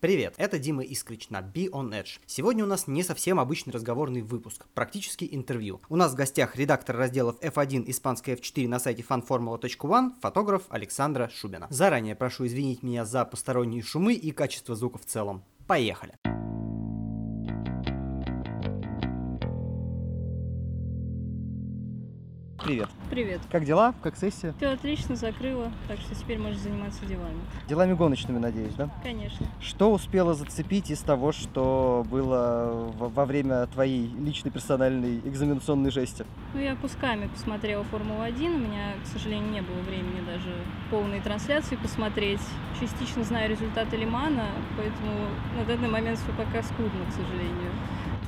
Привет, это Дима Искрич на Be On Edge. Сегодня у нас не совсем обычный разговорный выпуск, практически интервью. У нас в гостях редактор разделов F1 испанской F4 на сайте fanformula.one, фотограф Александра Шубина. Заранее прошу извинить меня за посторонние шумы и качество звука в целом. Поехали! Привет. Привет. Как дела? Как сессия? Все отлично, закрыла, так что теперь можешь заниматься делами. Делами гоночными, надеюсь, да? Конечно. Что успела зацепить из того, что было во время твоей личной персональной экзаменационной жести? Ну, я кусками посмотрела Формулу-1. У меня, к сожалению, не было времени даже полной трансляции посмотреть. Частично знаю результаты Лимана, поэтому на данный момент все пока скудно, к сожалению.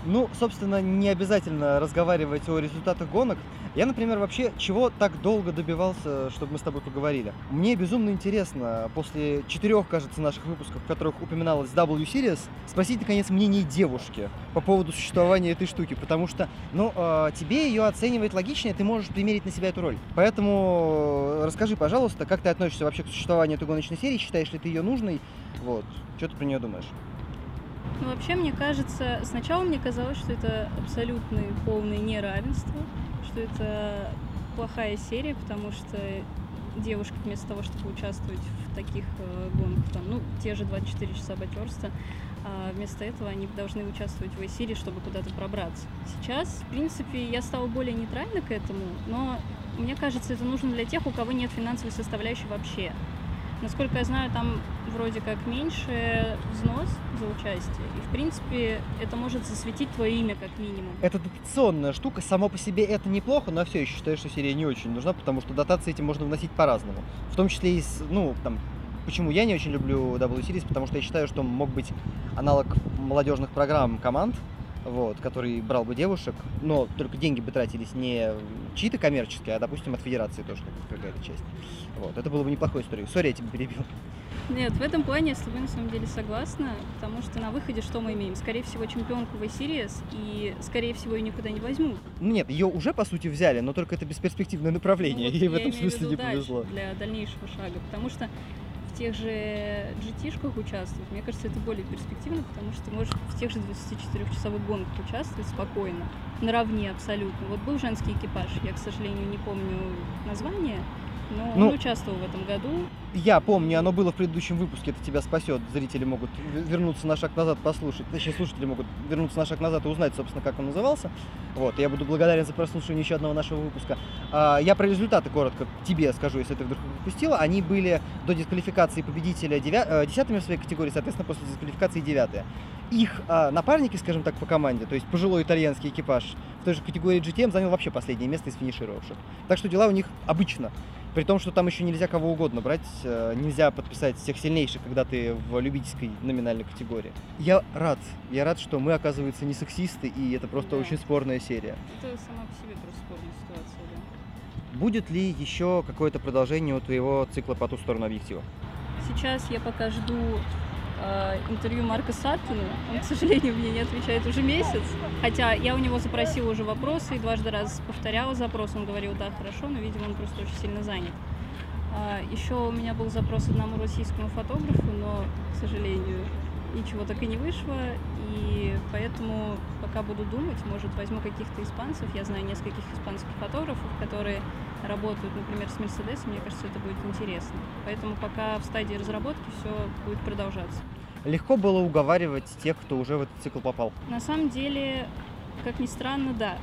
Ну, собственно, не обязательно разговаривать о результатах гонок. Я, например, вообще чего так долго добивался, чтобы мы с тобой поговорили? Мне безумно интересно, после четырех, кажется, наших выпусков, в которых упоминалась W Series, спросить, наконец, мнение девушки по поводу существования этой штуки, потому что, ну, э, тебе ее оценивать логичнее, ты можешь примерить на себя эту роль. Поэтому расскажи, пожалуйста, как ты относишься вообще к существованию этой гоночной серии, считаешь ли ты ее нужной, вот, что ты про нее думаешь? Ну, вообще, мне кажется, сначала мне казалось, что это абсолютное полное неравенство, что это плохая серия, потому что девушки вместо того, чтобы участвовать в таких э, гонках, там, ну, те же 24 часа батерства, а вместо этого они должны участвовать в серии, чтобы куда-то пробраться. Сейчас, в принципе, я стала более нейтральна к этому, но мне кажется, это нужно для тех, у кого нет финансовой составляющей вообще. Насколько я знаю, там вроде как меньше взнос за участие. И, в принципе, это может засветить твое имя как минимум. Это дотационная штука. Само по себе это неплохо, но все еще считаю, что серия не очень нужна, потому что дотации этим можно вносить по-разному. В том числе и, ну, там, почему я не очень люблю W Series, потому что я считаю, что мог быть аналог молодежных программ команд, вот, который брал бы девушек, но только деньги бы тратились не чьи-то коммерческие, а, допустим, от федерации тоже какая-то часть. Вот, это было бы неплохой историей. Сори, я тебя перебил. Нет, в этом плане я с тобой на самом деле согласна, потому что на выходе что мы имеем? Скорее всего, чемпионку в Series, и, скорее всего, ее никуда не возьмут. Ну нет, ее уже, по сути, взяли, но только это бесперспективное направление, ну, вот и в этом смысле не повезло. Для дальнейшего шага, потому что тех же GT-шках участвовать, мне кажется, это более перспективно, потому что ты можешь в тех же 24-часовых гонках участвовать спокойно, наравне абсолютно. Вот был женский экипаж, я, к сожалению, не помню название, но ну, он участвовал в этом году. Я помню, оно было в предыдущем выпуске, это тебя спасет. Зрители могут вернуться на шаг назад, послушать. Точнее, слушатели могут вернуться на шаг назад и узнать, собственно, как он назывался. Вот, я буду благодарен за прослушивание еще одного нашего выпуска. А, я про результаты коротко тебе скажу, если ты вдруг пропустила. Они были до дисквалификации победителя 9, э, десятыми в своей категории, соответственно, после дисквалификации девятые. Их а, напарники, скажем так, по команде, то есть пожилой итальянский экипаж, в той же категории GTM занял вообще последнее место из финишировавших. Так что дела у них обычно. При том, что там еще нельзя кого угодно брать, э, нельзя подписать всех сильнейших, когда ты в любительской номинальной категории. Я рад, я рад, что мы, оказывается, не сексисты, и это просто да. очень спорная серия. Это сама по себе просто спорная ситуация, да. Будет ли еще какое-то продолжение у твоего цикла по ту сторону объектива? Сейчас я пока жду интервью Марка Саттона. Он, к сожалению, мне не отвечает уже месяц. Хотя я у него запросила уже вопросы и дважды раз повторяла запрос. Он говорил, да, хорошо, но, видимо, он просто очень сильно занят. А, Еще у меня был запрос одному российскому фотографу, но, к сожалению, ничего так и не вышло. И поэтому пока буду думать, может, возьму каких-то испанцев. Я знаю нескольких испанских фотографов, которые работают, например, с Мерседесом, мне кажется, это будет интересно. Поэтому пока в стадии разработки все будет продолжаться. Легко было уговаривать тех, кто уже в этот цикл попал? На самом деле, как ни странно, да.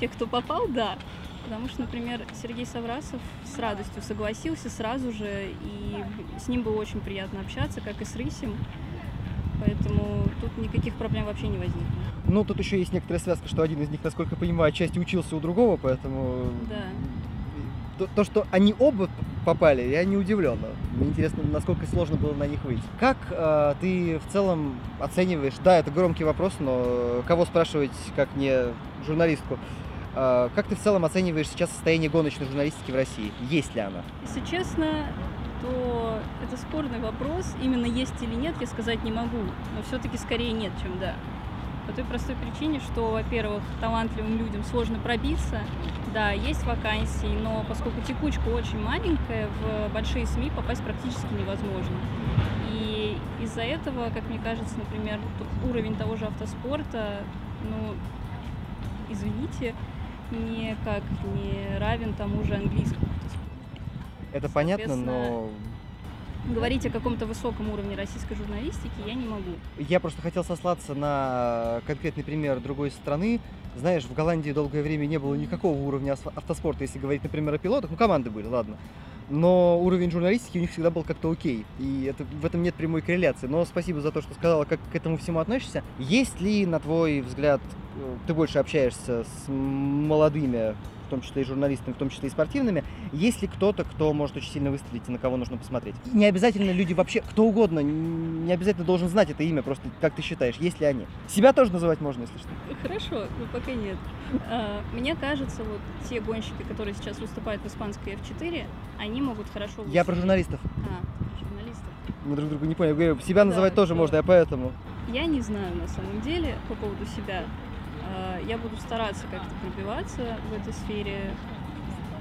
Те, кто попал, да. Потому что, например, Сергей Саврасов с радостью согласился сразу же, и с ним было очень приятно общаться, как и с Рысем. Поэтому тут никаких проблем вообще не возникло. Ну, тут еще есть некоторая связка, что один из них, насколько я понимаю, отчасти учился у другого, поэтому... Да то, то, что они оба попали, я не удивлен. Мне интересно, насколько сложно было на них выйти. Как э, ты в целом оцениваешь, да, это громкий вопрос, но кого спрашивать, как не журналистку, э, как ты в целом оцениваешь сейчас состояние гоночной журналистики в России? Есть ли она? Если честно, то это спорный вопрос. Именно есть или нет, я сказать не могу. Но все-таки скорее нет, чем да. По той простой причине, что, во-первых, талантливым людям сложно пробиться. Да, есть вакансии, но поскольку текучка очень маленькая, в большие СМИ попасть практически невозможно. И из-за этого, как мне кажется, например, уровень того же автоспорта, ну, извините, никак не равен тому же английскому. Это понятно, но говорить о каком-то высоком уровне российской журналистики я не могу. Я просто хотел сослаться на конкретный пример другой страны. Знаешь, в Голландии долгое время не было никакого уровня автоспорта, если говорить, например, о пилотах. Ну, команды были, ладно. Но уровень журналистики у них всегда был как-то окей. И это, в этом нет прямой корреляции. Но спасибо за то, что сказала, как к этому всему относишься. Есть ли, на твой взгляд, э, ты больше общаешься с молодыми в том числе и журналистами, в том числе и спортивными, есть ли кто-то, кто может очень сильно выстрелить и на кого нужно посмотреть? Не обязательно люди вообще, кто угодно, не обязательно должен знать это имя, просто как ты считаешь, есть ли они? Себя тоже называть можно, если что. Хорошо, но пока нет. А, мне кажется, вот те гонщики, которые сейчас выступают в испанской F4, они могут хорошо выступить. Я про журналистов. А, журналистов. Мы друг другу не поняли. Говорю, себя называть тоже да. можно, я поэтому. Я не знаю на самом деле по поводу себя. А, я буду стараться как-то пробиваться в этой сфере,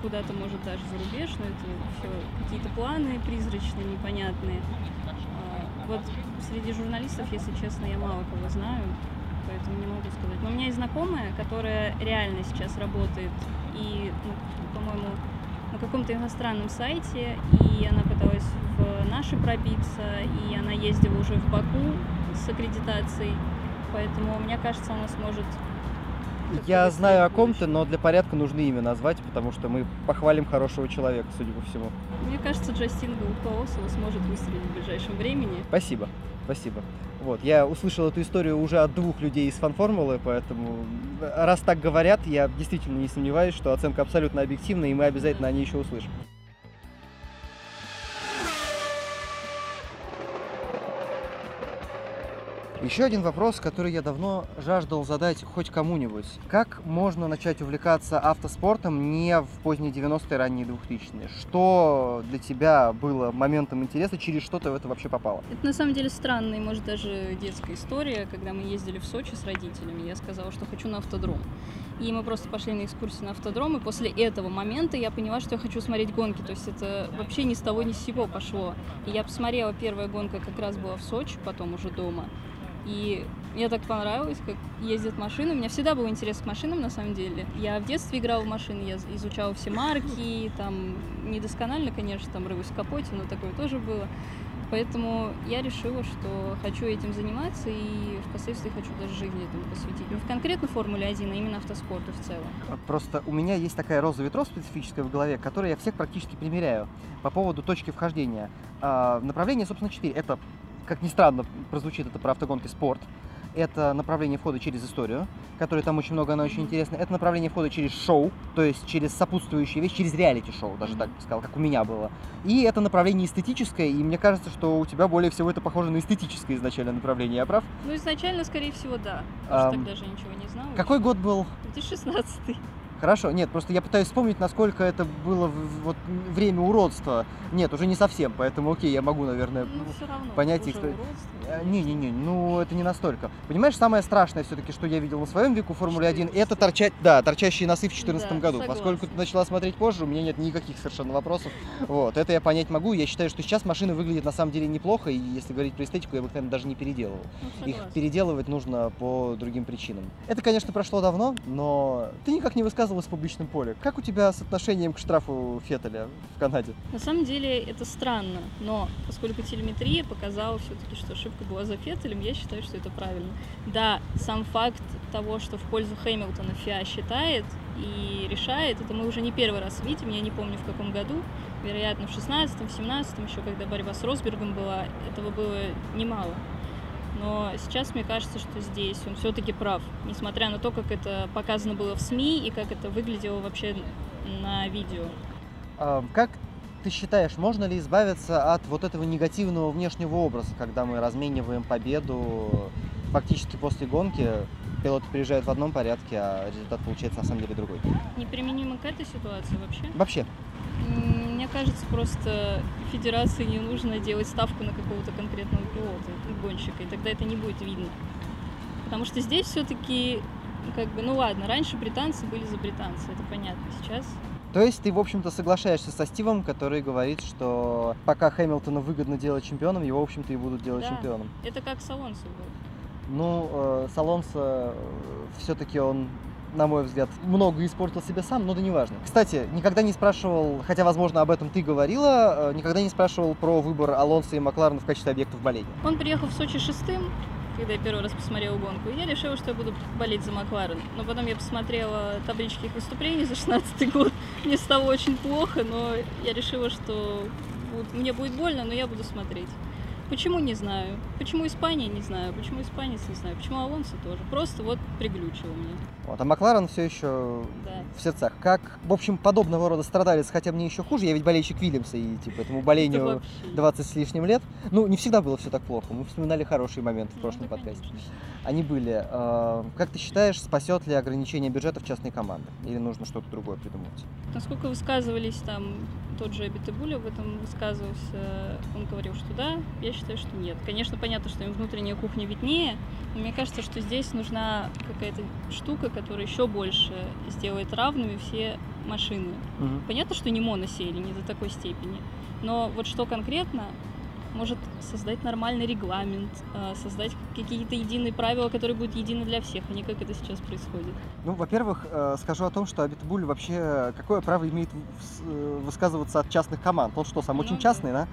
куда-то, может, даже за рубеж, но это все какие-то планы призрачные, непонятные. А, вот среди журналистов, если честно, я мало кого знаю, поэтому не могу сказать. Но у меня есть знакомая, которая реально сейчас работает и, ну, по-моему, на каком-то иностранном сайте, и она пыталась в наши пробиться, и она ездила уже в Баку с аккредитацией, поэтому мне кажется, она сможет я знаю о ком-то, но для порядка нужно имя назвать, потому что мы похвалим хорошего человека, судя по всему. Мне кажется, Джастин Галпаосова сможет выстрелить в ближайшем времени. Спасибо, спасибо. Вот, я услышал эту историю уже от двух людей из фан-формулы, поэтому раз так говорят, я действительно не сомневаюсь, что оценка абсолютно объективная, и мы обязательно о ней еще услышим. Еще один вопрос, который я давно жаждал задать хоть кому-нибудь. Как можно начать увлекаться автоспортом не в поздние 90-е, ранние 2000-е? Что для тебя было моментом интереса, через что ты в это вообще попала? Это на самом деле странная, может даже детская история. Когда мы ездили в Сочи с родителями, я сказала, что хочу на автодром. И мы просто пошли на экскурсию на автодром, и после этого момента я поняла, что я хочу смотреть гонки. То есть это вообще ни с того ни с сего пошло. И я посмотрела, первая гонка как раз была в Сочи, потом уже дома. И мне так понравилось, как ездят машины. У меня всегда был интерес к машинам, на самом деле. Я в детстве играла в машины, я изучала все марки, там, недосконально, конечно, там, рыбусь в капоте, но такое тоже было. Поэтому я решила, что хочу этим заниматься и впоследствии хочу даже жизнь этому посвятить. Не в конкретно Формуле 1, а именно автоспорту в целом. Просто у меня есть такая роза ветров специфическая в голове, которую я всех практически примеряю по поводу точки вхождения. А, направление, собственно, 4. Это как ни странно прозвучит это про автогонки спорт, это направление входа через историю, которое там очень много, она очень интересная. Это направление входа через шоу, то есть через сопутствующие вещи, через реалити-шоу, даже так бы сказал, как у меня было. И это направление эстетическое, и мне кажется, что у тебя более всего это похоже на эстетическое изначально направление, я прав? Ну, изначально, скорее всего, да. Потому что тогда же ничего не знал. Какой год был? 2016. Хорошо, нет, просто я пытаюсь вспомнить, насколько это было вот время уродства. Нет, уже не совсем, поэтому окей, я могу, наверное, ну, равно, понять их. Не-не-не, ну это не настолько. Понимаешь, самое страшное все-таки, что я видел на своем веку в Формуле 1, это торчать, да, торчащие носы в 2014 да, году. Согласна. Поскольку ты начала смотреть позже, у меня нет никаких совершенно вопросов. Вот, это я понять могу. Я считаю, что сейчас машины выглядят на самом деле неплохо, и если говорить про эстетику, я бы, наверное, даже не переделывал. Ну, Их переделывать нужно по другим причинам. Это, конечно, прошло давно, но ты никак не высказывал высказывалась в публичном поле. Как у тебя с отношением к штрафу Феттеля в Канаде? На самом деле это странно, но поскольку телеметрия показала все-таки, что ошибка была за Феттелем, я считаю, что это правильно. Да, сам факт того, что в пользу Хэмилтона ФИА считает и решает, это мы уже не первый раз видим, я не помню в каком году, вероятно, в 16-м, в 17 еще, когда борьба с Росбергом была, этого было немало. Но сейчас мне кажется, что здесь он все-таки прав, несмотря на то, как это показано было в СМИ и как это выглядело вообще на видео. А, как ты считаешь, можно ли избавиться от вот этого негативного внешнего образа, когда мы размениваем победу фактически после гонки? Пилоты приезжают в одном порядке, а результат получается на самом деле другой. Неприменимо к этой ситуации вообще? Вообще. Мне кажется, просто федерации не нужно делать ставку на какого-то конкретного пилота, гонщика, и тогда это не будет видно. Потому что здесь все-таки, как бы, ну ладно, раньше британцы были за британцы, это понятно. Сейчас то есть ты, в общем-то, соглашаешься со Стивом, который говорит, что пока Хэмилтона выгодно делать чемпионом, его, в общем-то, и будут делать Да. чемпионом. Это как с Алонсо было. Ну, э, с Алонсо все-таки он, на мой взгляд, много испортил себе сам, но да неважно. Кстати, никогда не спрашивал, хотя, возможно, об этом ты говорила, э, никогда не спрашивал про выбор Алонсо и Макларена в качестве объектов боления. Он приехал в Сочи шестым, когда я первый раз посмотрела гонку. Я решила, что я буду болеть за Макларен. Но потом я посмотрела таблички их выступлений за 16 год. Мне стало очень плохо, но я решила, что мне будет больно, но я буду смотреть. Почему, не знаю. Почему Испания, не знаю. Почему испанец, не знаю. Почему Алонсо тоже. Просто вот приглючило мне. Вот, а Макларен все еще Да. в сердцах. Как, в общем, подобного рода страдалец, хотя мне еще хуже, я ведь болельщик Вильямса, и типа этому Это болению вообще. 20 с лишним лет. Ну, не всегда было все так плохо. Мы вспоминали хорошие моменты в Ну, прошлом да, подкасте. конечно. Они были. Э, Как ты считаешь, спасет ли ограничение бюджета в частной команды? Или нужно что-то другое придумывать? Насколько высказывались там, тот же Абитабуля об этом высказывался, он говорил, что да, я считаю, что нет. Конечно, понятно, что им внутренняя кухня виднее, но мне кажется, что здесь нужна какая-то штука, которая еще больше сделает равными все машины. Понятно, что не моносели, не до такой степени, но вот что конкретно может создать нормальный регламент, э, создать какие-то единые правила, которые будут едины для всех, а не как это сейчас происходит. Ну, во-первых, э, скажу о том, что Абитбуль вообще какое право имеет э, высказываться от частных команд? Он что, сам Ну очень да. частный, да?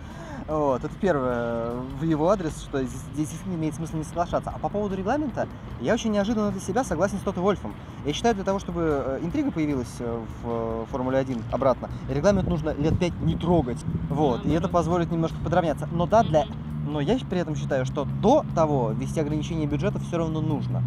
Вот, это первое в его адрес, что здесь, действительно имеет смысл не соглашаться. А по поводу регламента, я очень неожиданно для себя согласен с Тото Вольфом. Я считаю, для того, чтобы э, интрига появилась э, в э, Формуле-1 обратно, регламент нужно лет пять не трогать. Вот, и это позволит немножко подравняться. Но да, для но я при этом считаю, что до того ввести ограничение бюджета все равно нужно.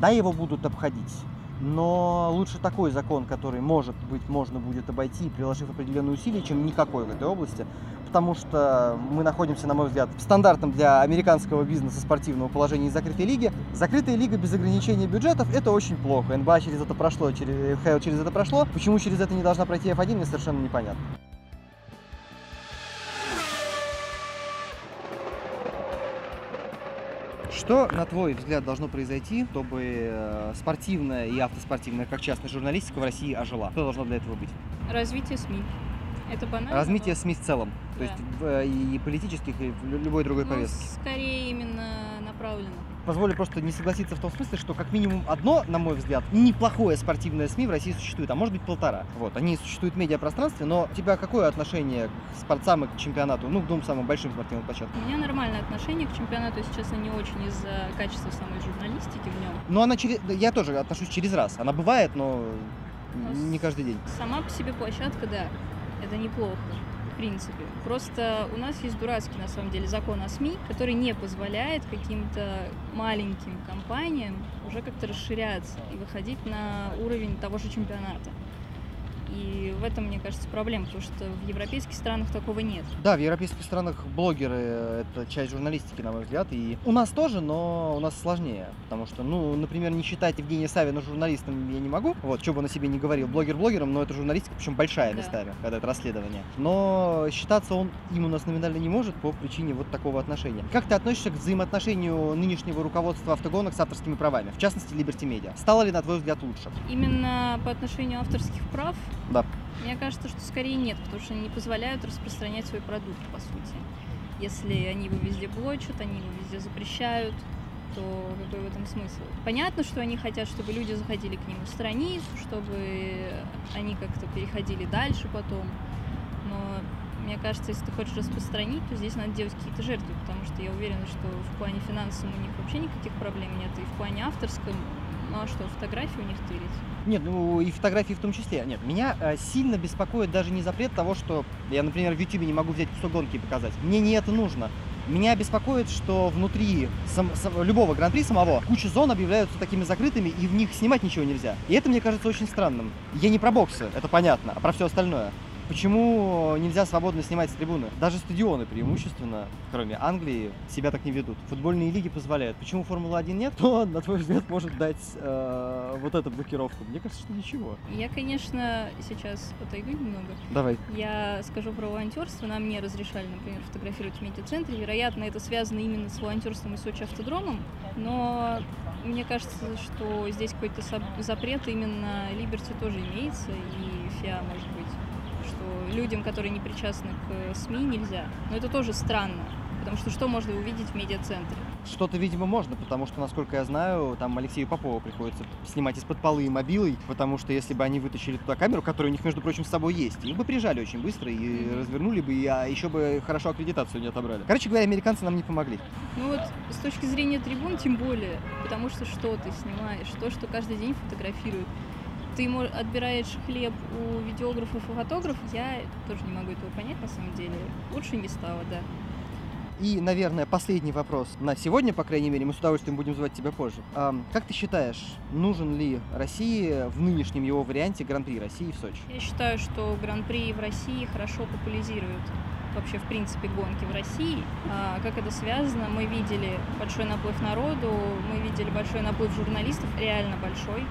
Да, его будут обходить, но лучше такой закон, который, может быть, можно будет обойти, приложив определенные усилия, чем никакой в этой области. Потому что мы находимся, на мой взгляд, в стандартном для американского бизнеса спортивного положении закрытой лиги. Закрытая лига без ограничения бюджетов – это очень плохо. НБА через это прошло, через, ХЛ через это прошло. Почему через это не должна пройти F1, мне совершенно непонятно. Что, на твой взгляд, должно произойти, чтобы э, спортивная и автоспортивная, как частная журналистика в России ожила? Что должно для этого быть? Развитие СМИ. Это банально. Развитие но- СМИ в целом. То Да. есть в, э, и политических, и любой другой Ну, повестки. скорее именно направлено. Позволю просто не согласиться в том смысле, что как минимум одно, на мой взгляд, неплохое спортивное СМИ в России существует, а может быть полтора. Вот, они существуют в медиапространстве, но у тебя какое отношение к спортсам и к чемпионату, ну, к двум самым большим спортивным площадкам? У меня нормальное отношение к чемпионату, если честно, не очень из-за качества самой журналистики в нем. Но она через... Я тоже отношусь через раз. Она бывает, но Ну, не каждый день. Сама по себе площадка, да, это неплохо, принципе. Просто у нас есть дурацкий, на самом деле, закон о СМИ, который не позволяет каким-то маленьким компаниям уже как-то расширяться и выходить на уровень того же чемпионата. И в этом, мне кажется, проблема, потому что в европейских странах такого нет. Да, в европейских странах блогеры это часть журналистики, на мой взгляд. И у нас тоже, но у нас сложнее. Потому что, ну, например, не считать Евгения Савина журналистом я не могу. Вот, что бы он о себе не говорил, блогер блогером, но это журналистика, причем большая Да. местами, когда это расследование. Но считаться он им у нас номинально не может по причине вот такого отношения. Как ты относишься к взаимоотношению нынешнего руководства автогонок с авторскими правами, в частности, Liberty Media? Стало ли, на твой взгляд, лучше? Именно по отношению авторских прав, Да. мне кажется, что скорее нет, потому что они не позволяют распространять свой продукт, по сути. Если они его везде блочат, они его везде запрещают, то какой в этом смысл? Понятно, что они хотят, чтобы люди заходили к ним в страницу, чтобы они как-то переходили дальше потом, но мне кажется, если ты хочешь распространить, то здесь надо делать какие-то жертвы, потому что я уверена, что в плане финансовом у них вообще никаких проблем нет, и в плане авторском, ну а что, фотографии у них тырить? Нет, ну и фотографии в том числе. Нет, меня э, сильно беспокоит даже не запрет того, что я, например, в Ютубе не могу взять кусок гонки и показать. Мне не это нужно. Меня беспокоит, что внутри сам- сам- любого гран-при самого куча зон объявляются такими закрытыми, и в них снимать ничего нельзя. И это мне кажется очень странным. Я не про боксы, это понятно, а про все остальное. Почему нельзя свободно снимать с трибуны? Даже стадионы преимущественно, кроме Англии, себя так не ведут. Футбольные лиги позволяют. Почему Формула-1 нет? Кто, на твой взгляд, может дать э, вот эту блокировку? Мне кажется, что ничего. Я, конечно, сейчас отойду немного. Давай. Я скажу про волонтерство. Нам не разрешали, например, фотографировать в медиацентре. Вероятно, это связано именно с волонтерством и Сочи автодромом. Но мне кажется, что здесь какой-то запрет именно Либерти тоже имеется, и ФИА, может быть, что людям, которые не причастны к СМИ, нельзя. Но это тоже странно. Потому что что можно увидеть в медиацентре? Что-то, видимо, можно, потому что, насколько я знаю, там Алексею Попову приходится снимать из-под полы мобилой, потому что если бы они вытащили туда камеру, которая у них, между прочим, с собой есть, их бы прижали очень быстро и mm-hmm. развернули бы, и, а еще бы хорошо аккредитацию не отобрали. Короче говоря, американцы нам не помогли. Ну вот с точки зрения трибун тем более, потому что что ты снимаешь, то, что каждый день фотографируют, ты отбираешь хлеб у видеографов и фотографов, я тоже не могу этого понять на самом деле. Лучше не стало, да. И, наверное, последний вопрос на сегодня, по крайней мере, мы с удовольствием будем звать тебя позже. А, как ты считаешь, нужен ли России в нынешнем его варианте Гран-при России в Сочи? Я считаю, что Гран-при в России хорошо популяризирует вообще, в принципе, гонки в России. А, как это связано? Мы видели большой наплыв народу, мы видели большой наплыв журналистов, реально большой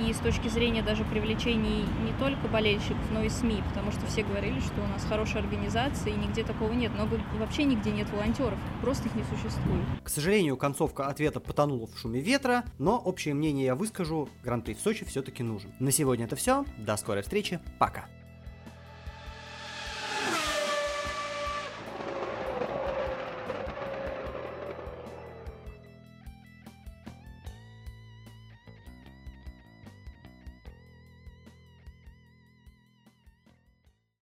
и с точки зрения даже привлечения не только болельщиков, но и СМИ, потому что все говорили, что у нас хорошая организация и нигде такого нет, но вообще нигде нет волонтеров, просто их не существует. К сожалению, концовка ответа потонула в шуме ветра, но общее мнение я выскажу, Гран-при в Сочи все-таки нужен. На сегодня это все, до скорой встречи, пока!